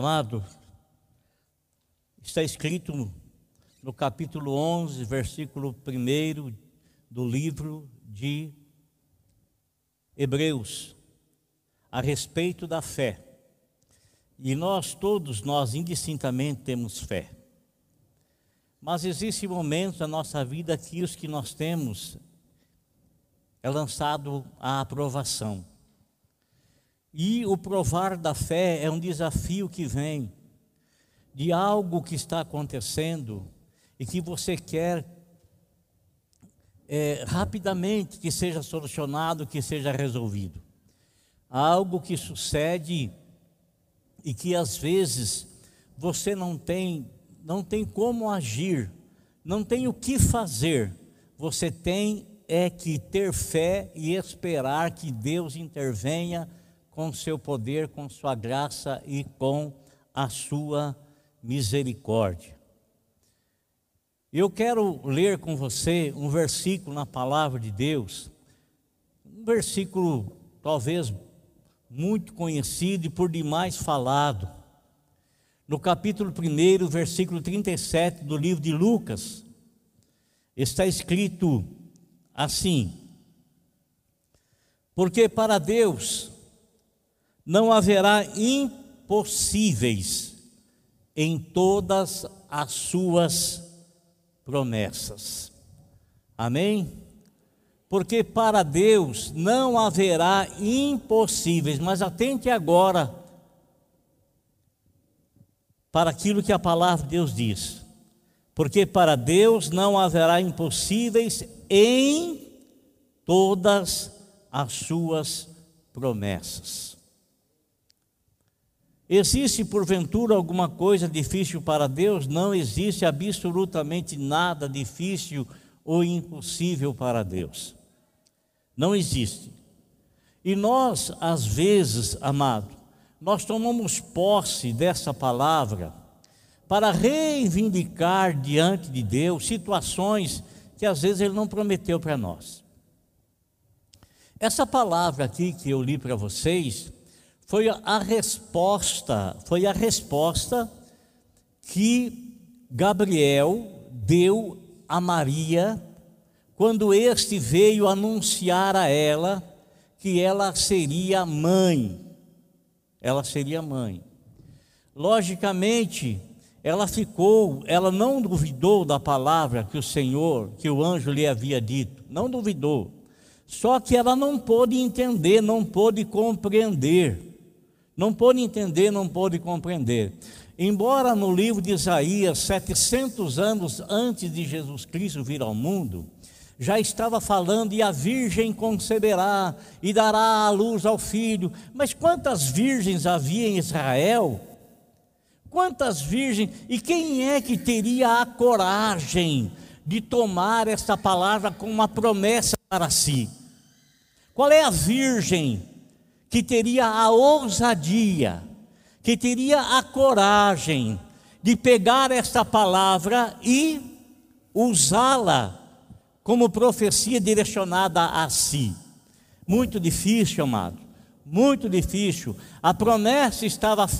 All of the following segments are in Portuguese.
Amado, está escrito no capítulo 11, versículo 1 do livro de Hebreus, a respeito da fé. E nós todos, nós indistintamente temos fé. Mas existem momentos na nossa vida que os que nós temos é lançado à aprovação. E o provar da fé é um desafio que vem de algo que está acontecendo e que você quer é, rapidamente que seja solucionado, que seja resolvido. Algo que sucede e que às vezes você não tem, não tem como agir, não tem o que fazer. Você tem é que ter fé e esperar que Deus intervenha com seu poder, com sua graça e com a sua misericórdia. Eu quero ler com você um versículo na palavra de Deus, um versículo talvez muito conhecido e por demais falado. No capítulo 1, versículo 37 do livro de Lucas, está escrito assim: Porque para Deus não haverá impossíveis em todas as suas promessas. Amém? Porque para Deus não haverá impossíveis, mas atente agora para aquilo que a palavra de Deus diz. Porque para Deus não haverá impossíveis em todas as suas promessas. Existe porventura alguma coisa difícil para Deus? Não existe absolutamente nada difícil ou impossível para Deus. Não existe. E nós, às vezes, amado, nós tomamos posse dessa palavra para reivindicar diante de Deus situações que às vezes Ele não prometeu para nós. Essa palavra aqui que eu li para vocês, foi a resposta, foi a resposta que Gabriel deu a Maria quando este veio anunciar a ela que ela seria mãe. Ela seria mãe. Logicamente, ela ficou, ela não duvidou da palavra que o Senhor, que o anjo lhe havia dito, não duvidou. Só que ela não pôde entender, não pôde compreender. Não pôde entender, não pôde compreender. Embora no livro de Isaías, 700 anos antes de Jesus Cristo vir ao mundo, já estava falando, e a virgem conceberá e dará a luz ao filho. Mas quantas virgens havia em Israel? Quantas virgens? E quem é que teria a coragem de tomar essa palavra como uma promessa para si? Qual é a virgem que teria a ousadia, que teria a coragem de pegar esta palavra e usá-la como profecia direcionada a si. Muito difícil, amado, muito difícil. A promessa estava,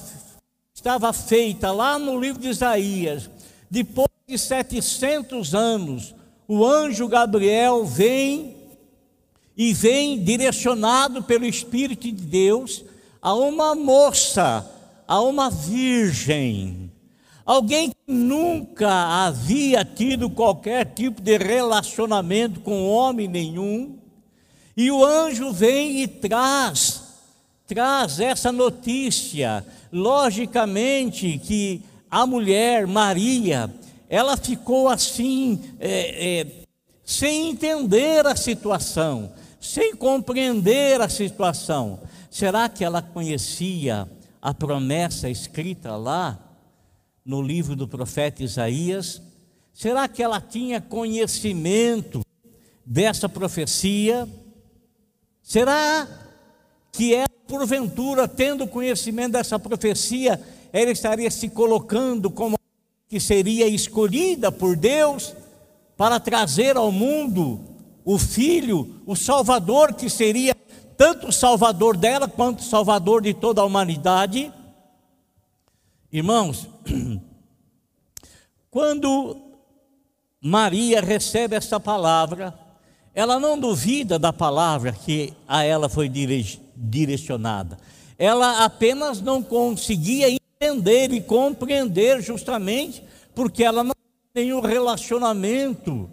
estava feita lá no livro de Isaías. Depois de 700 anos, o anjo Gabriel vem e vem direcionado pelo Espírito de Deus a uma moça, a uma virgem, alguém que nunca havia tido qualquer tipo de relacionamento com homem nenhum, e o anjo vem e traz, traz essa notícia. Logicamente que a mulher, Maria, ela ficou assim, é, é, sem entender a situação sem compreender a situação. Será que ela conhecia a promessa escrita lá no livro do profeta Isaías? Será que ela tinha conhecimento dessa profecia? Será que ela, porventura, tendo conhecimento dessa profecia, ela estaria se colocando como que seria escolhida por Deus para trazer ao mundo o Filho, o Salvador, que seria tanto o Salvador dela quanto o Salvador de toda a humanidade. Irmãos, quando Maria recebe essa palavra, ela não duvida da palavra que a ela foi direcionada. Ela apenas não conseguia entender e compreender justamente porque ela não tem um relacionamento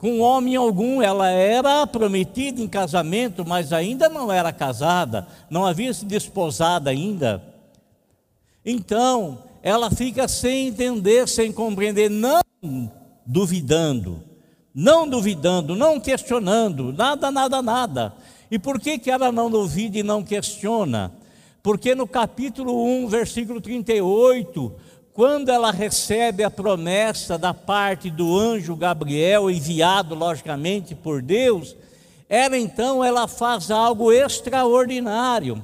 com homem algum. Ela era prometida em casamento, mas ainda não era casada, não havia se desposada ainda. Então, ela fica sem entender, sem compreender, não duvidando, não duvidando, não questionando, nada, nada, nada. E por que, que ela não duvida e não questiona? Porque no capítulo 1, versículo 38, quando ela recebe a promessa da parte do anjo Gabriel, enviado logicamente por Deus, ela então ela faz algo extraordinário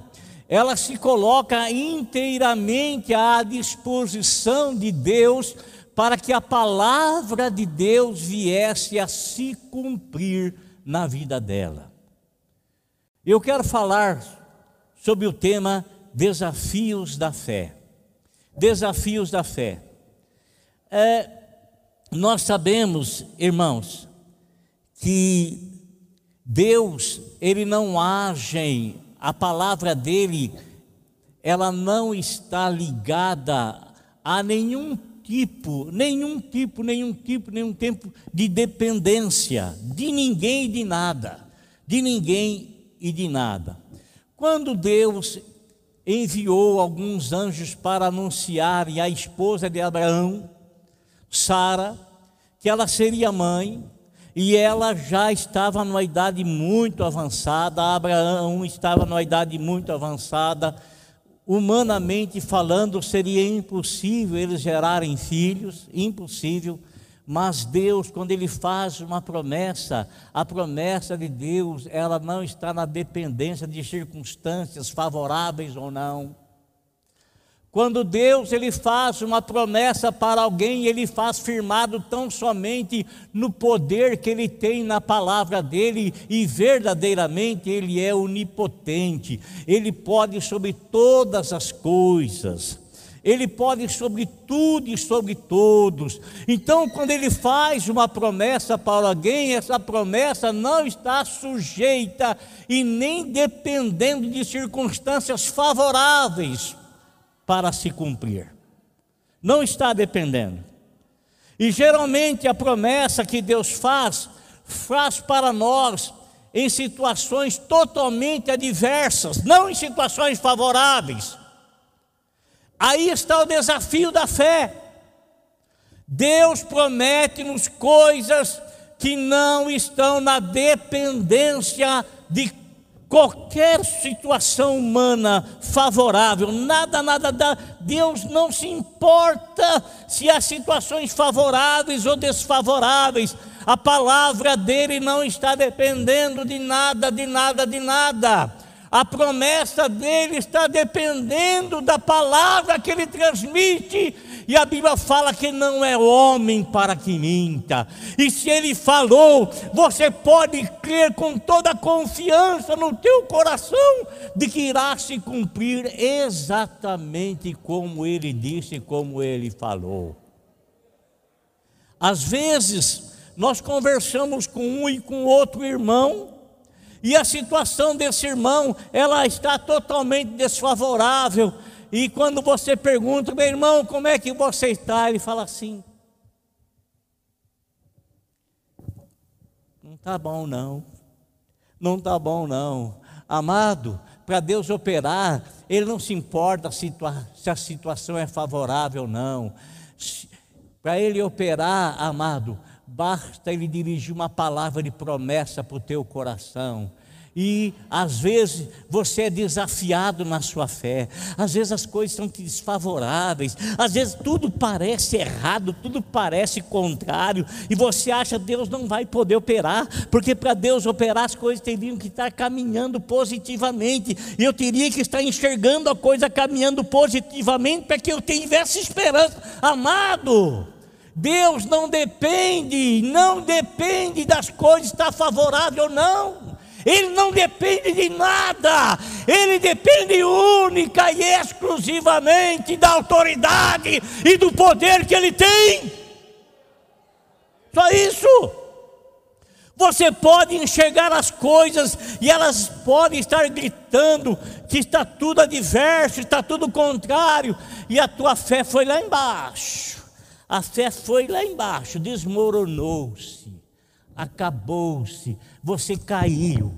ela se coloca inteiramente à disposição de Deus para que a palavra de Deus viesse a se cumprir na vida dela. Eu quero falar sobre o tema desafios da fé. Desafios da fé. É, nós sabemos, irmãos, que Deus ele não age a palavra dele, ela não está ligada a nenhum tipo, nenhum tipo, nenhum tipo, nenhum tempo de dependência de ninguém e de nada, de ninguém e de nada. Quando Deus enviou alguns anjos para anunciarem à esposa de Abraão, Sara, que ela seria mãe, e ela já estava numa idade muito avançada, Abraão estava numa idade muito avançada, humanamente falando, seria impossível eles gerarem filhos, impossível, mas Deus, quando Ele faz uma promessa, a promessa de Deus, ela não está na dependência de circunstâncias favoráveis ou não. Quando Deus ele faz uma promessa para alguém, ele faz firmado tão somente no poder que ele tem na palavra dele e verdadeiramente ele é onipotente. Ele pode sobre todas as coisas. Ele pode sobre tudo e sobre todos. Então, quando ele faz uma promessa para alguém, essa promessa não está sujeita e nem dependendo de circunstâncias favoráveis para se cumprir. Não está dependendo. E geralmente a promessa que Deus faz, faz para nós em situações totalmente adversas, não em situações favoráveis. Aí está o desafio da fé. Deus promete-nos coisas que não estão na dependência de qualquer situação humana favorável, nada, nada, nada, Deus não se importa se há situações favoráveis ou desfavoráveis, a palavra dele não está dependendo de nada, de nada, de nada. A promessa dele está dependendo da palavra que ele transmite e a Bíblia fala que não é homem para que minta. E se ele falou, você pode crer com toda confiança no teu coração de que irá se cumprir exatamente como ele disse, como ele falou. Às vezes, nós conversamos com um e com outro irmão, e a situação desse irmão, ela está totalmente desfavorável, e quando você pergunta, meu irmão, como é que você está? Ele fala assim: Não está bom, não. Não está bom, não. Amado, para Deus operar, Ele não se importa se, a situação é favorável ou não. Para Ele operar, amado, basta Ele dirigir uma palavra de promessa para o teu coração. E às vezes você é desafiado na sua fé, às vezes as coisas são desfavoráveis, às vezes tudo parece errado, tudo parece contrário, e você acha que Deus não vai poder operar, porque para Deus operar as coisas teriam que estar caminhando positivamente, e eu teria que estar enxergando a coisa caminhando positivamente para que eu tivesse esperança, amado. Deus não depende, não depende das coisas estar favorável ou não ele não depende de nada, ele depende única e exclusivamente da autoridade e do poder que ele tem. Só isso. Você pode enxergar as coisas e elas podem estar gritando que está tudo adverso, está tudo contrário, e a tua fé foi lá embaixo. A fé foi lá embaixo, desmoronou-se, acabou-se, você caiu,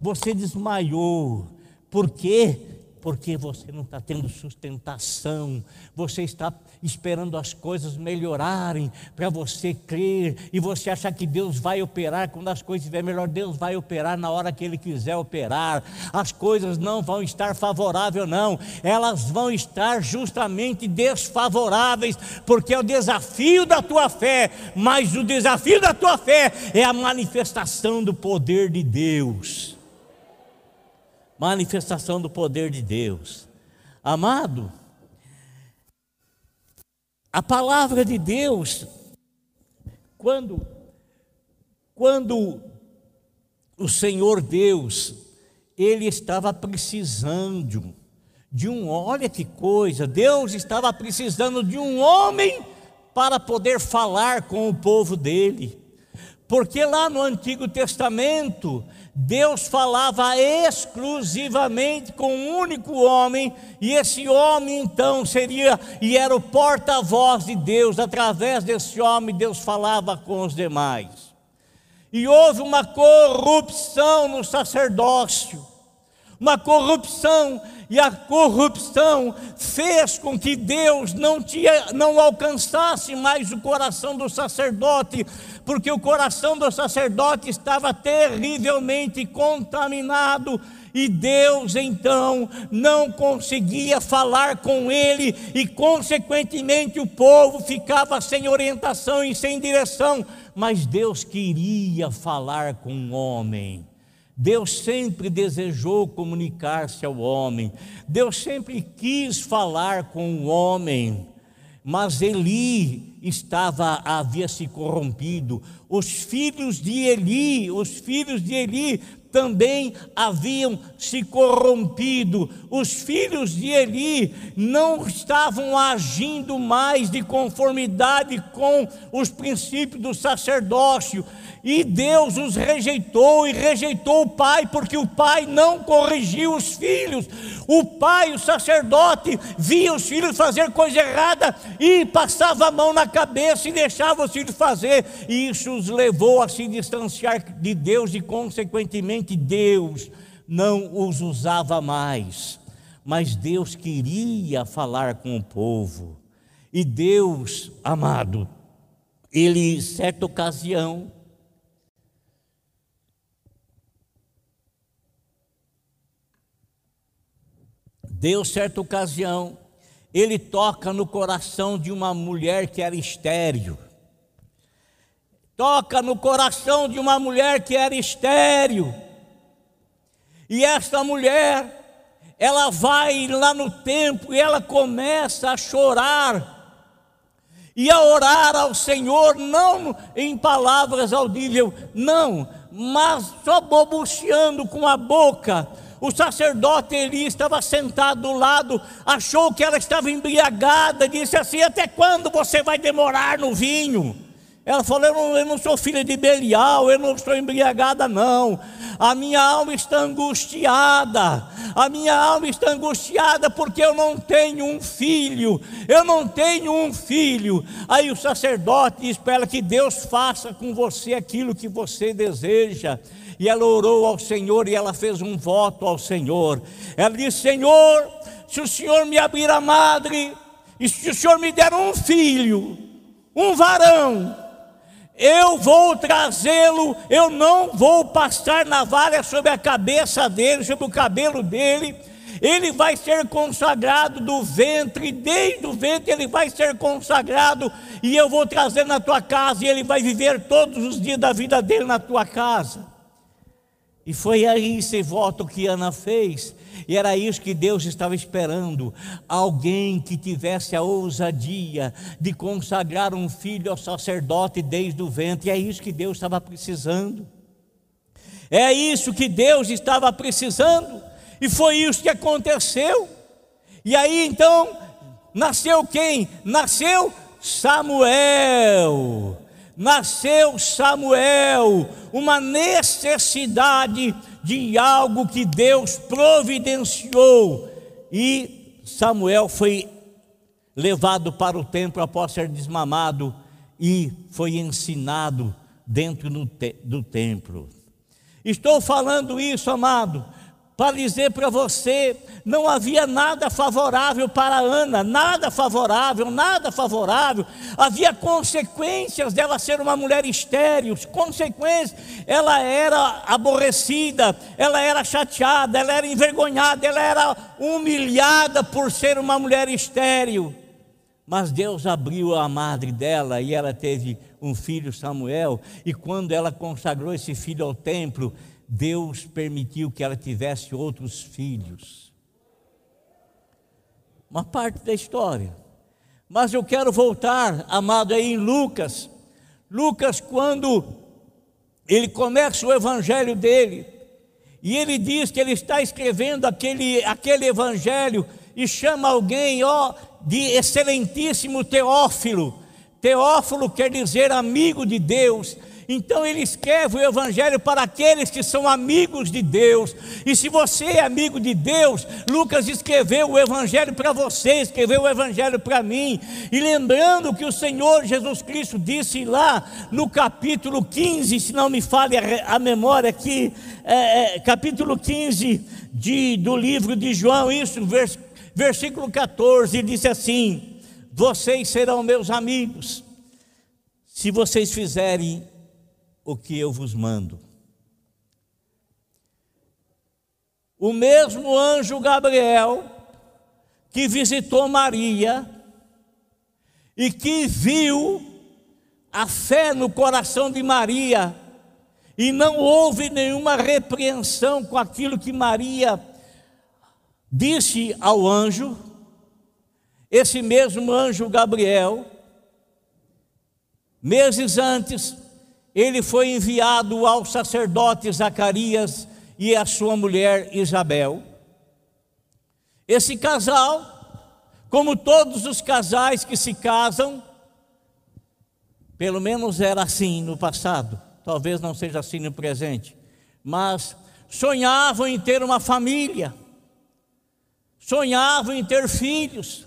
você desmaiou. Por quê? Porque você não está tendo sustentação, você está esperando as coisas melhorarem para você crer e você achar que Deus vai operar quando as coisas estiverem melhor. Deus vai operar na hora que Ele quiser operar. As coisas não vão estar favoráveis, não, elas vão estar justamente desfavoráveis, porque é o desafio da tua fé, mas o desafio da tua fé é a manifestação do poder de Deus. Manifestação do poder de Deus. Amado, a palavra de Deus, quando, quando o Senhor Deus, ele estava precisando de um, olha que coisa, Deus estava precisando de um homem para poder falar com o povo dele. Porque lá no Antigo Testamento, Deus falava exclusivamente com um único homem, e esse homem então seria e era o porta-voz de Deus. Através desse homem, Deus falava com os demais. E houve uma corrupção no sacerdócio, uma corrupção e a corrupção fez com que Deus não, tinha, não alcançasse mais o coração do sacerdote, porque o coração do sacerdote estava terrivelmente contaminado. E Deus então não conseguia falar com ele, e consequentemente o povo ficava sem orientação e sem direção, mas Deus queria falar com o homem. Deus sempre desejou comunicar-se ao homem, Deus sempre quis falar com o homem, mas Eli estava havia se corrompido. Os filhos de Eli, os filhos de Eli também haviam se corrompido. Os filhos de Eli não estavam agindo mais de conformidade com os princípios do sacerdócio. E Deus os rejeitou e rejeitou o pai, porque o pai não corrigiu os filhos. O pai, o sacerdote, via os filhos fazer coisa errada e passava a mão na cabeça e deixava os filhos fazer. E isso os levou a se distanciar de Deus e, consequentemente, Deus não os usava mais. Mas Deus queria falar com o povo. E Deus, amado, ele, certa ocasião, Deus, certa ocasião, ele toca no coração de uma mulher que era estéreo. Toca no coração de uma mulher que era estéreo. E esta mulher, ela vai lá no templo e ela começa a chorar e a orar ao Senhor, não em palavras audíveis, não, mas só bobuceando com a boca, o sacerdote Eli estava sentado do lado, achou que ela estava embriagada, disse assim: Até quando você vai demorar no vinho? Ela falou: eu não, eu não, sou filha de Belial, eu não estou embriagada, não. A minha alma está angustiada, a minha alma está angustiada porque eu não tenho um filho, eu não tenho um filho. Aí o sacerdote diz para ela que Deus faça com você aquilo que você deseja e ela orou ao Senhor e ela fez um voto ao Senhor. Ela disse: Senhor, se o Senhor me abrir a madre, e se o Senhor me der um filho, um varão, eu vou trazê-lo, eu não vou passar navalha sobre a cabeça dele, sobre o cabelo dele, ele vai ser consagrado do ventre, desde o ventre ele vai ser consagrado, e eu vou trazer na tua casa, e ele vai viver todos os dias da vida dele na tua casa. E foi aí esse voto que Ana fez, e era isso que Deus estava esperando: alguém que tivesse a ousadia de consagrar um filho ao sacerdote desde o ventre, e é isso que Deus estava precisando. É isso que Deus estava precisando, e foi isso que aconteceu. E aí então, nasceu quem? Nasceu Samuel. Nasceu Samuel, uma necessidade de algo que Deus providenciou. E Samuel foi levado para o templo após ser desmamado e foi ensinado dentro do templo. Estou falando isso, amado, para dizer para você: não havia nada favorável para Ana, nada favorável, nada favorável. Havia consequências dela ser uma mulher estéril, consequências. Ela era aborrecida, ela era chateada, ela era envergonhada, ela era humilhada por ser uma mulher estéril. Mas Deus abriu a madre dela e ela teve um filho, Samuel, e quando ela consagrou esse filho ao templo, Deus permitiu que ela tivesse outros filhos. Uma parte da história. Mas eu quero voltar, amado, aí em Lucas. Lucas, quando ele começa o evangelho dele, e ele diz que ele está escrevendo aquele, aquele evangelho e chama alguém, ó, de excelentíssimo Teófilo. Teófilo quer dizer amigo de Deus. Então ele escreve o Evangelho para aqueles que são amigos de Deus. E se você é amigo de Deus, Lucas escreveu o Evangelho para você, escreveu o Evangelho para mim. E lembrando que o Senhor Jesus Cristo disse lá no capítulo 15, se não me fale a, memória aqui, é, é, capítulo 15 de, do livro de João, isso, vers, versículo 14, ele disse assim: vocês serão meus amigos, se vocês fizerem o que eu vos mando. O mesmo anjo Gabriel, que visitou Maria e que viu a fé no coração de Maria, e não houve nenhuma repreensão com aquilo que Maria disse ao anjo, esse mesmo anjo Gabriel, meses antes, ele foi enviado ao sacerdote Zacarias e à sua mulher Isabel. Esse casal, como todos os casais que se casam, pelo menos era assim no passado, talvez não seja assim no presente, mas sonhavam em ter uma família, sonhavam em ter filhos,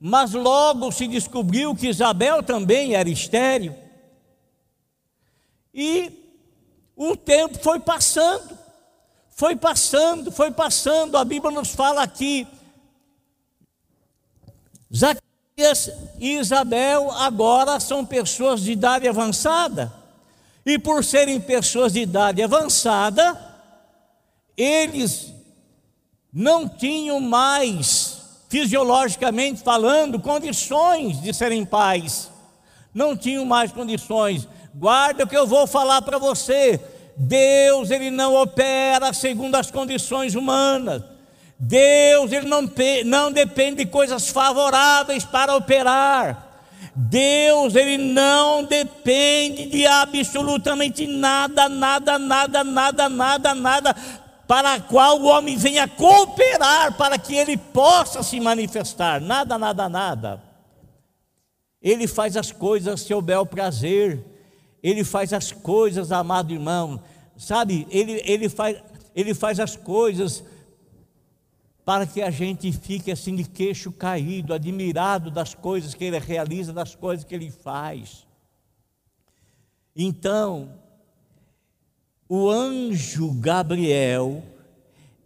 mas logo se descobriu que Isabel também era estéril. E o tempo foi passando, foi passando, foi passando. A Bíblia nos fala aqui. Zacarias e Isabel agora são pessoas de idade avançada. E por serem pessoas de idade avançada, eles não tinham mais fisiologicamente falando, condições de serem pais. Não tinham mais condições. Guarda o que eu vou falar para você. Deus, ele não opera segundo as condições humanas. Deus, ele não, não depende de coisas favoráveis para operar. Deus, ele não depende de absolutamente nada, nada, nada, nada, nada, nada para qual o homem venha cooperar para que ele possa se manifestar. Nada, nada, nada. Ele faz as coisas seu bel prazer. Ele faz as coisas, amado irmão. Sabe, ele, ele, faz, ele faz as coisas para que a gente fique assim de queixo caído, admirado das coisas que ele realiza, das coisas que ele faz. Então, o anjo Gabriel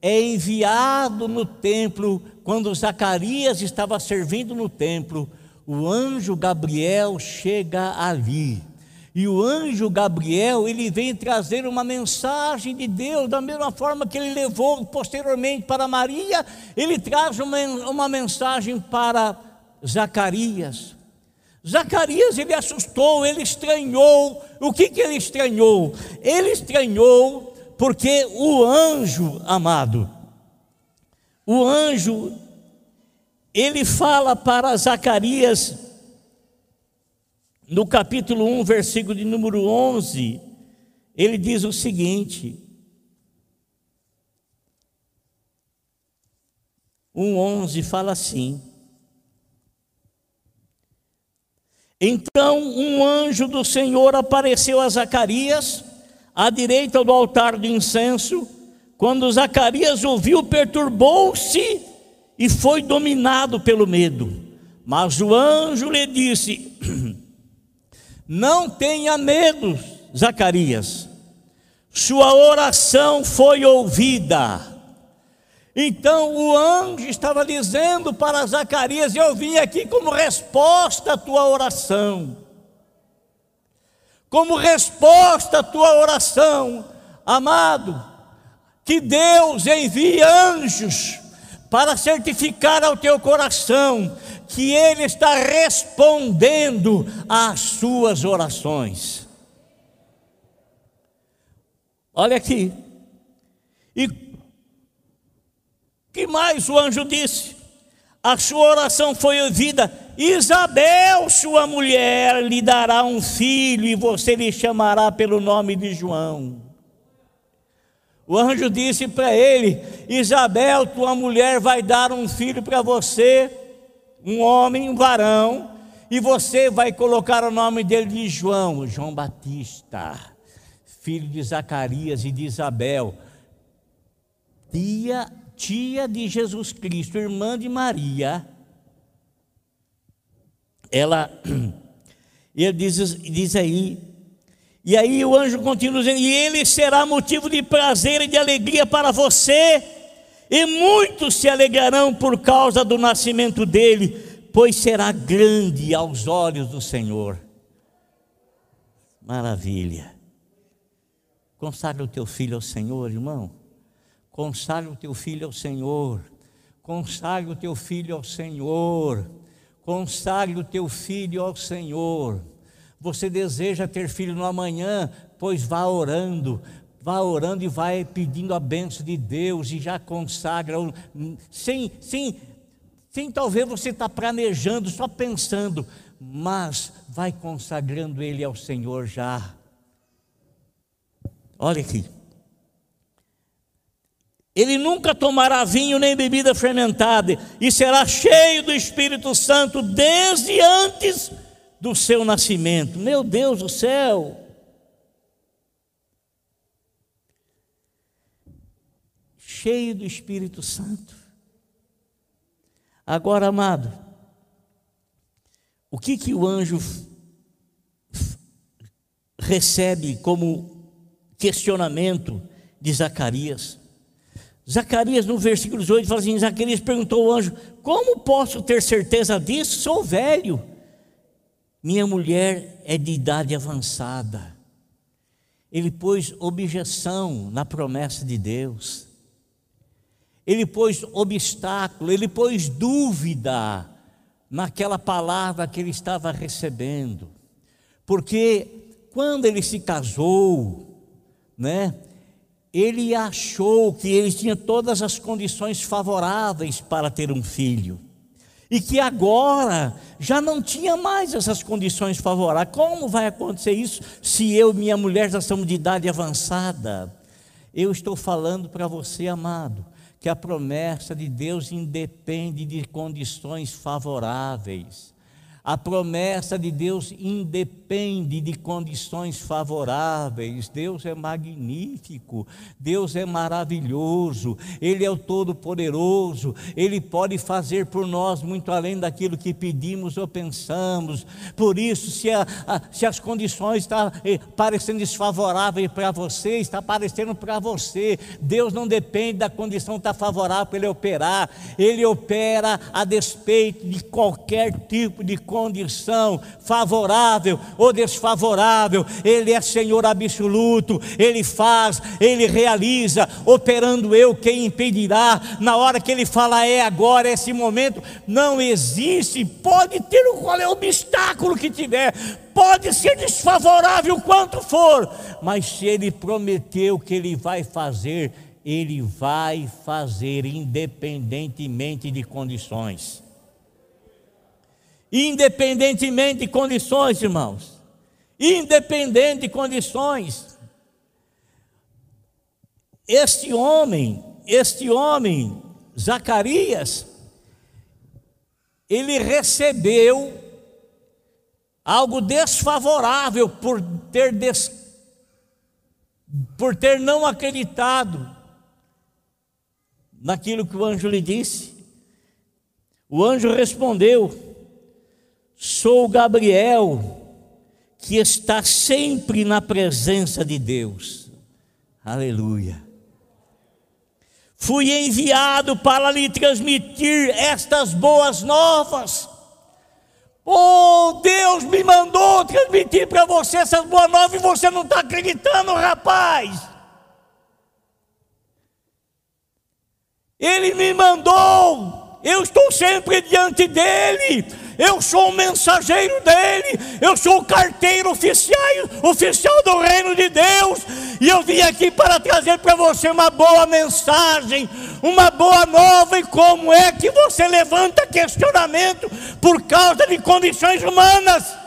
é enviado no templo, quando Zacarias estava servindo no templo, o anjo Gabriel chega ali. E o anjo Gabriel, ele vem trazer uma mensagem de Deus, da mesma forma que ele levou posteriormente para Maria, ele traz uma, uma mensagem para Zacarias. Zacarias ele assustou, ele estranhou. O que, que ele estranhou? Ele estranhou porque o anjo, amado, o anjo, ele fala para Zacarias, no capítulo 1, versículo de número 11, ele diz o seguinte: 1:11 fala assim: Então um anjo do Senhor apareceu a Zacarias, à direita do altar do incenso. Quando Zacarias ouviu, perturbou-se e foi dominado pelo medo. Mas o anjo lhe disse: não tenha medo, Zacarias, sua oração foi ouvida. Então o anjo estava dizendo para Zacarias: Eu vim aqui como resposta à tua oração. Como resposta à tua oração, amado, que Deus envie anjos para certificar ao teu coração que Ele está respondendo às suas orações. Olha aqui. E que mais o anjo disse? A sua oração foi ouvida. Isabel, sua mulher, lhe dará um filho e você lhe chamará pelo nome de João. O anjo disse para ele: Isabel, tua mulher vai dar um filho para você, um homem, um varão, e você vai colocar o nome dele de João, João Batista, filho de Zacarias e de Isabel. Tia tia de Jesus Cristo, irmã de Maria, ela, ele diz, diz aí, e aí o anjo continua dizendo: E ele será motivo de prazer e de alegria para você, e muitos se alegrarão por causa do nascimento dele, pois será grande aos olhos do Senhor. Maravilha. Consagre o teu filho ao Senhor, irmão. Consagre o teu filho ao Senhor. Consagre o teu filho ao Senhor. Consagre o teu filho ao Senhor. Você deseja ter filho no amanhã, pois vá orando, vá orando e vai pedindo a bênção de Deus e já consagra, sem, sem, sem talvez você estar tá planejando, só pensando, mas vai consagrando ele ao Senhor já. Olha aqui. Ele nunca tomará vinho nem bebida fermentada, e será cheio do Espírito Santo desde antes do seu nascimento. Meu Deus do céu! Cheio do Espírito Santo. Agora, amado, o que que o anjo recebe como questionamento de Zacarias? Zacarias, no versículo 18, fala assim: Zacarias perguntou ao anjo: Como posso ter certeza disso? Sou velho. Minha mulher é de idade avançada. Ele pôs objeção na promessa de Deus. Ele pôs obstáculo, ele pôs dúvida naquela palavra que ele estava recebendo. Porque quando ele se casou, né? ele achou que ele tinha todas as condições favoráveis para ter um filho. E que agora já não tinha mais essas condições favoráveis. Como vai acontecer isso se eu e minha mulher já somos de idade avançada? Eu estou falando para você, amado, que a promessa de Deus independe de condições favoráveis. A promessa de Deus independe de condições favoráveis. Deus é magnífico, Deus é maravilhoso, Ele é o Todo-Poderoso, Ele pode fazer por nós muito além daquilo que pedimos ou pensamos. Por isso, se, a, a, se as condições estão eh, parecendo desfavoráveis para você, está parecendo para você. Deus não depende da condição estar favorável para Ele operar, Ele opera a despeito de qualquer tipo de condição favorável ou desfavorável, Ele é Senhor absoluto, Ele faz, Ele realiza, operando eu, quem impedirá? Na hora que Ele fala é agora, é esse momento, não existe, pode ter qual é o obstáculo que tiver, pode ser desfavorável quanto for, mas se Ele prometeu que Ele vai fazer, Ele vai fazer, independentemente de condições independentemente de condições, irmãos. Independente de condições. Este homem, este homem, Zacarias, ele recebeu algo desfavorável por ter, des, por ter não acreditado naquilo que o anjo lhe disse. O anjo respondeu: Sou Gabriel, que está sempre na presença de Deus. Aleluia. Fui enviado para lhe transmitir estas boas novas. Oh, Deus me mandou transmitir para você essas boas novas e você não está acreditando, rapaz. Ele me mandou, eu estou sempre diante dele, eu sou o mensageiro dele, eu sou o carteiro oficial, oficial do reino de Deus, e eu vim aqui para trazer para você uma boa mensagem, uma boa nova, e como é que você levanta questionamento por causa de condições humanas?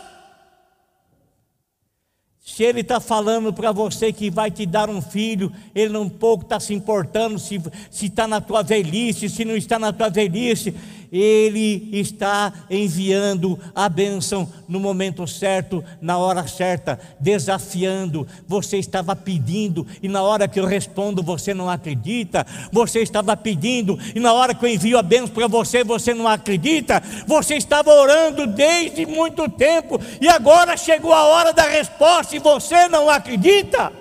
Se ele está falando para você que vai te dar um filho, ele não pouco está se importando se está na tua velhice, se não está na tua velhice. Ele está enviando a bênção no momento certo, na hora certa, desafiando. Você estava pedindo e na hora que eu respondo você não acredita. Você estava pedindo e na hora que eu envio a bênção para você você não acredita. Você estava orando desde muito tempo e agora chegou a hora da resposta e você não acredita.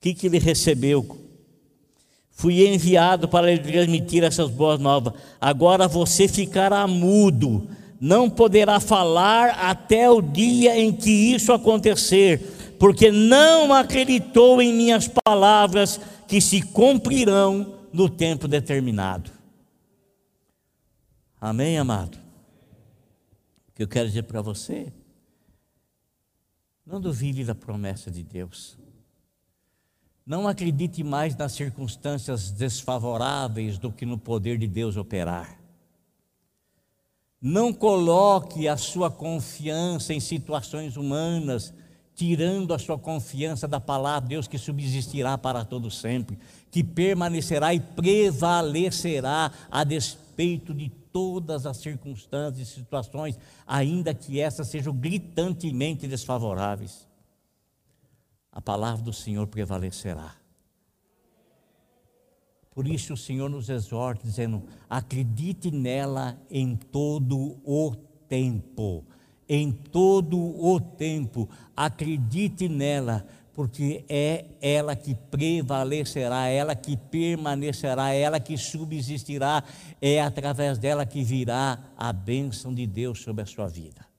Que, que ele recebeu? Fui enviado para lhe transmitir essas boas novas. Agora você ficará mudo, não poderá falar até o dia em que isso acontecer, porque não acreditou em minhas palavras que se cumprirão no tempo determinado. Amém, amado? O que eu quero dizer para você? Não duvide da promessa de Deus. Não acredite mais nas circunstâncias desfavoráveis do que no poder de Deus operar. Não coloque a sua confiança em situações humanas, tirando a sua confiança da palavra de Deus que subsistirá para todo sempre, que permanecerá e prevalecerá a despeito de todas as circunstâncias e situações, ainda que essas sejam gritantemente desfavoráveis a palavra do Senhor prevalecerá. Por isso o Senhor nos exorta, dizendo: acredite nela em todo o tempo. Em todo o tempo, acredite nela, porque é ela que prevalecerá, é ela que permanecerá, é ela que subsistirá, é através dela que virá a bênção de Deus sobre a sua vida.